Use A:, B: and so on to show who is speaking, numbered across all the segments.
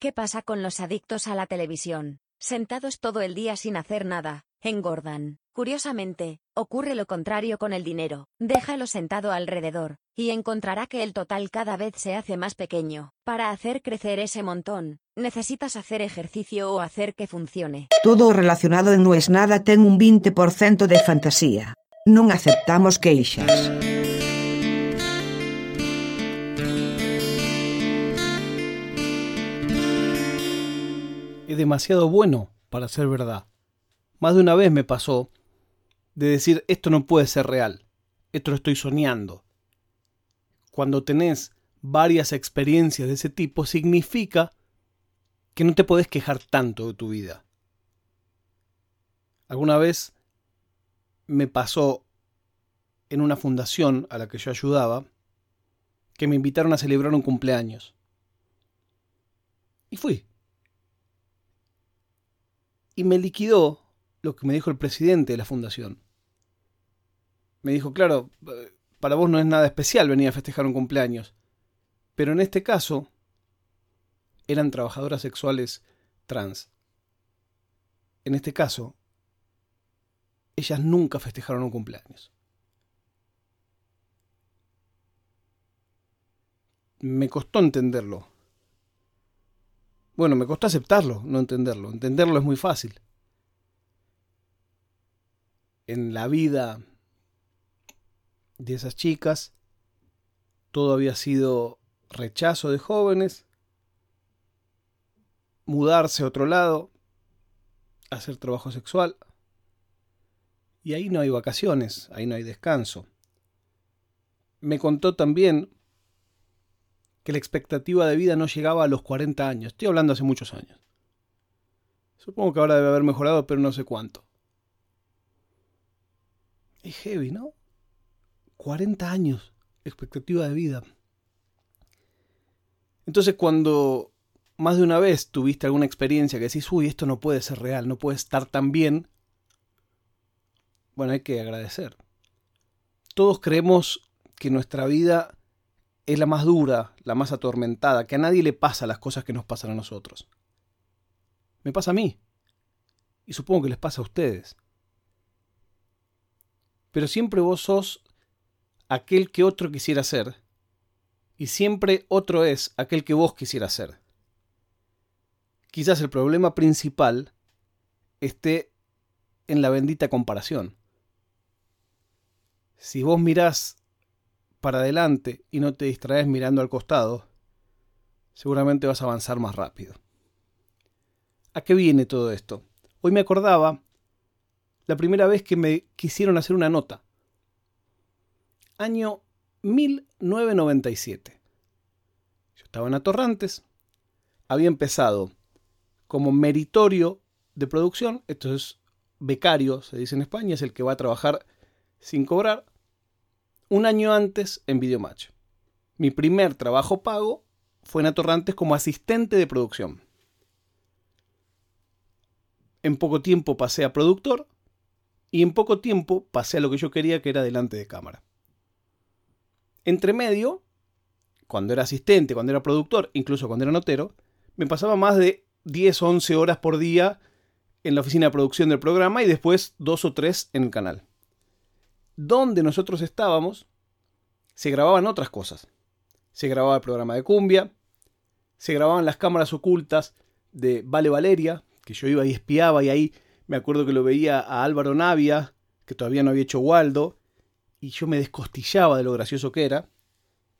A: ¿Qué pasa con los adictos a la televisión? Sentados todo el día sin hacer nada, engordan. Curiosamente, ocurre lo contrario con el dinero. Déjalo sentado alrededor, y encontrará que el total cada vez se hace más pequeño. Para hacer crecer ese montón, necesitas hacer ejercicio o hacer que funcione.
B: Todo relacionado No es nada ten un 20% de fantasía. Non aceptamos queixas.
C: Demasiado bueno para ser verdad. Más de una vez me pasó de decir esto no puede ser real, esto lo estoy soñando. Cuando tenés varias experiencias de ese tipo, significa que no te podés quejar tanto de tu vida. Alguna vez me pasó en una fundación a la que yo ayudaba que me invitaron a celebrar un cumpleaños. Y fui. Y me liquidó lo que me dijo el presidente de la fundación. Me dijo, claro, para vos no es nada especial venir a festejar un cumpleaños. Pero en este caso, eran trabajadoras sexuales trans. En este caso, ellas nunca festejaron un cumpleaños. Me costó entenderlo. Bueno, me costó aceptarlo, no entenderlo. Entenderlo es muy fácil. En la vida de esas chicas, todo había sido rechazo de jóvenes, mudarse a otro lado, hacer trabajo sexual. Y ahí no hay vacaciones, ahí no hay descanso. Me contó también que la expectativa de vida no llegaba a los 40 años. Estoy hablando hace muchos años. Supongo que ahora debe haber mejorado, pero no sé cuánto. Es heavy, ¿no? 40 años, expectativa de vida. Entonces cuando más de una vez tuviste alguna experiencia que decís, uy, esto no puede ser real, no puede estar tan bien, bueno, hay que agradecer. Todos creemos que nuestra vida es la más dura, la más atormentada, que a nadie le pasa las cosas que nos pasan a nosotros. Me pasa a mí. Y supongo que les pasa a ustedes. Pero siempre vos sos aquel que otro quisiera ser. Y siempre otro es aquel que vos quisieras ser. Quizás el problema principal esté en la bendita comparación. Si vos mirás para adelante y no te distraes mirando al costado, seguramente vas a avanzar más rápido. ¿A qué viene todo esto? Hoy me acordaba la primera vez que me quisieron hacer una nota. Año 1997. Yo estaba en Atorrantes, había empezado como meritorio de producción, esto es becario, se dice en España, es el que va a trabajar sin cobrar, un año antes en Videomatch. Mi primer trabajo pago fue en Atorrantes como asistente de producción. En poco tiempo pasé a productor y en poco tiempo pasé a lo que yo quería que era delante de cámara. Entre medio, cuando era asistente, cuando era productor, incluso cuando era notero, me pasaba más de 10 o 11 horas por día en la oficina de producción del programa y después dos o tres en el canal donde nosotros estábamos, se grababan otras cosas. Se grababa el programa de cumbia, se grababan las cámaras ocultas de Vale Valeria, que yo iba y espiaba y ahí me acuerdo que lo veía a Álvaro Navia, que todavía no había hecho Waldo, y yo me descostillaba de lo gracioso que era,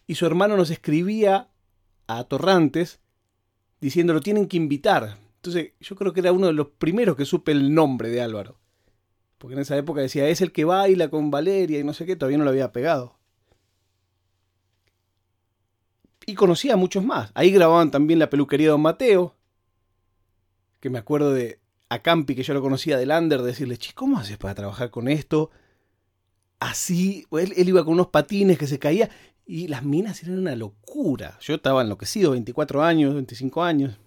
C: y su hermano nos escribía a Torrantes diciendo lo tienen que invitar. Entonces yo creo que era uno de los primeros que supe el nombre de Álvaro. Porque en esa época decía, es el que baila con Valeria y no sé qué, todavía no lo había pegado. Y conocía a muchos más. Ahí grababan también la peluquería de Don Mateo, que me acuerdo de a Campi, que yo lo conocía de Lander, decirle, che, ¿cómo haces para trabajar con esto? Así, él, él iba con unos patines que se caía y las minas eran una locura. Yo estaba enloquecido, 24 años, 25 años.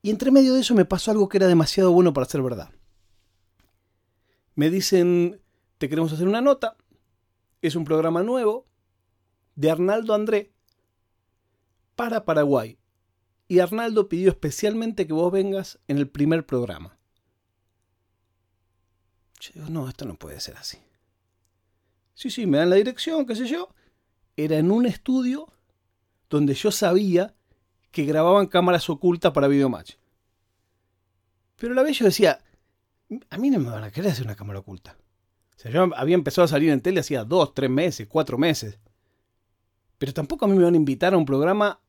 C: Y entre medio de eso me pasó algo que era demasiado bueno para ser verdad me dicen, te queremos hacer una nota, es un programa nuevo de Arnaldo André para Paraguay. y Arnaldo pidió especialmente que vos vengas en el primer programa. Yo digo, no, esto no puede ser así. Sí, sí, me dan la dirección, qué sé yo. Era en un estudio donde yo sabía que grababan cámaras ocultas para Videomatch. Pero a la vez yo decía, a mí no me van a querer hacer una cámara oculta. O sea, yo había empezado a salir en tele hacía dos, tres meses, cuatro meses. Pero tampoco a mí me van a invitar a un programa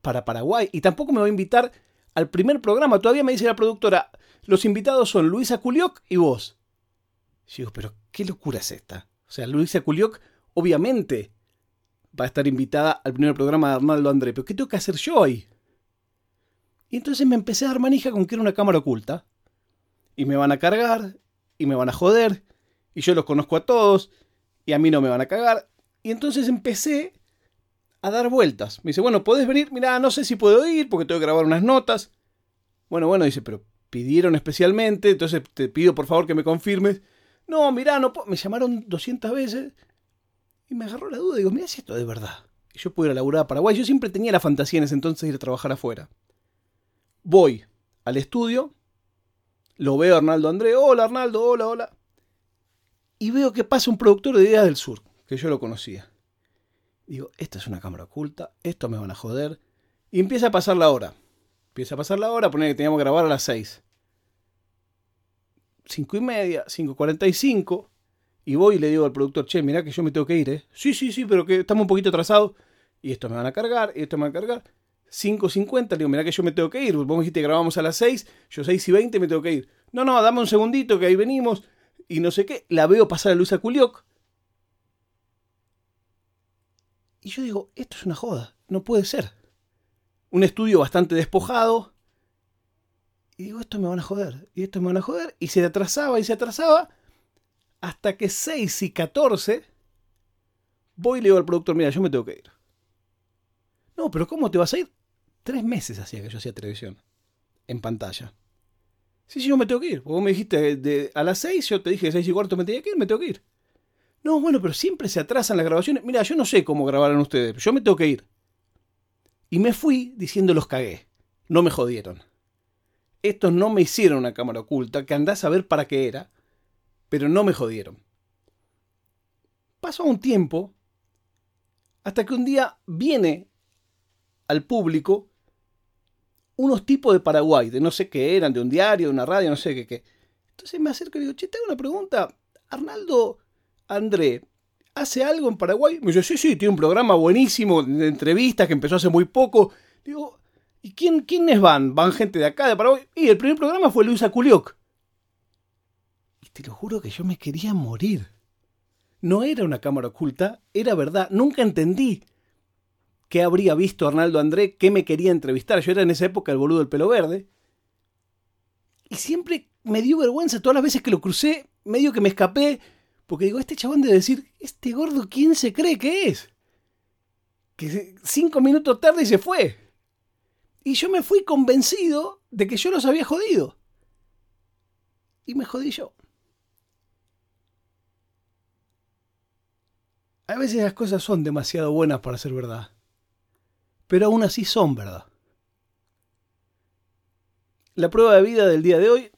C: para Paraguay. Y tampoco me va a invitar al primer programa. Todavía me dice la productora, los invitados son Luisa Culioc y vos. Y digo, pero qué locura es esta. O sea, Luisa Culioc obviamente va a estar invitada al primer programa de Arnaldo André. Pero ¿qué tengo que hacer yo hoy? Y entonces me empecé a dar manija con que era una cámara oculta. Y me van a cargar, y me van a joder, y yo los conozco a todos, y a mí no me van a cagar. Y entonces empecé a dar vueltas. Me dice, bueno, ¿podés venir? Mira, no sé si puedo ir porque tengo que grabar unas notas. Bueno, bueno, dice, pero pidieron especialmente, entonces te pido por favor que me confirmes. No, mira, no. Me llamaron 200 veces y me agarró la duda. Digo, mira si esto es verdad. Y yo puedo ir a laburar a Paraguay. Yo siempre tenía la fantasía en ese entonces de ir a trabajar afuera. Voy al estudio, lo veo a Arnaldo André. Hola, Arnaldo, hola, hola. Y veo que pasa un productor de Ideas del Sur, que yo lo conocía. Digo, esta es una cámara oculta, esto me van a joder. Y empieza a pasar la hora. Empieza a pasar la hora, poner que teníamos que grabar a las 6. 5 y media, 5.45. Y voy y le digo al productor, che, mirá que yo me tengo que ir, ¿eh? Sí, sí, sí, pero que estamos un poquito atrasados. Y esto me van a cargar, y esto me van a cargar. 5.50, le digo, mirá que yo me tengo que ir. Vos me dijiste que grabamos a las 6, yo 6 y 20 me tengo que ir. No, no, dame un segundito que ahí venimos. Y no sé qué. La veo pasar a Luisa Culioc Y yo digo, esto es una joda, no puede ser. Un estudio bastante despojado. Y digo, esto me van a joder, y esto me van a joder. Y se atrasaba y se atrasaba. Hasta que 6 y 14 voy y le digo al productor, mira, yo me tengo que ir. No, pero ¿cómo te vas a ir? Tres meses hacía que yo hacía televisión. En pantalla. Sí, sí, yo me tengo que ir. Vos me dijiste de, a las 6, yo te dije 6 y cuarto me tenía que ir, me tengo que ir. No, bueno, pero siempre se atrasan las grabaciones. Mira, yo no sé cómo grabaron ustedes, yo me tengo que ir. Y me fui diciendo los cagué. No me jodieron. Estos no me hicieron una cámara oculta, que andás a ver para qué era, pero no me jodieron. Pasó un tiempo, hasta que un día viene al público unos tipos de Paraguay, de no sé qué eran, de un diario, de una radio, no sé qué. qué. Entonces me acerco y digo, che, te hago una pregunta. Arnaldo André, ¿hace algo en Paraguay? Me dice, sí, sí, tiene un programa buenísimo de entrevistas que empezó hace muy poco. Digo, ¿y quién, quiénes van? ¿Van gente de acá, de Paraguay? Y el primer programa fue Luisa Culioc. Y te lo juro que yo me quería morir. No era una cámara oculta, era verdad. Nunca entendí qué habría visto Arnaldo André, qué me quería entrevistar. Yo era en esa época el boludo del pelo verde. Y siempre me dio vergüenza todas las veces que lo crucé, medio que me escapé, porque digo, este chabón debe decir, este gordo, ¿quién se cree que es? Que cinco minutos tarde y se fue. Y yo me fui convencido de que yo los había jodido. Y me jodí yo. A veces las cosas son demasiado buenas para ser verdad. Pero aún así son verdad. La prueba de vida del día de hoy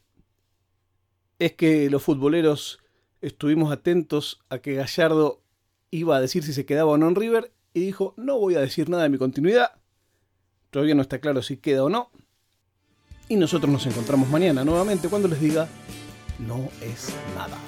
C: es que los futboleros estuvimos atentos a que Gallardo iba a decir si se quedaba o no en River y dijo, no voy a decir nada de mi continuidad. Todavía no está claro si queda o no. Y nosotros nos encontramos mañana nuevamente cuando les diga, no es nada.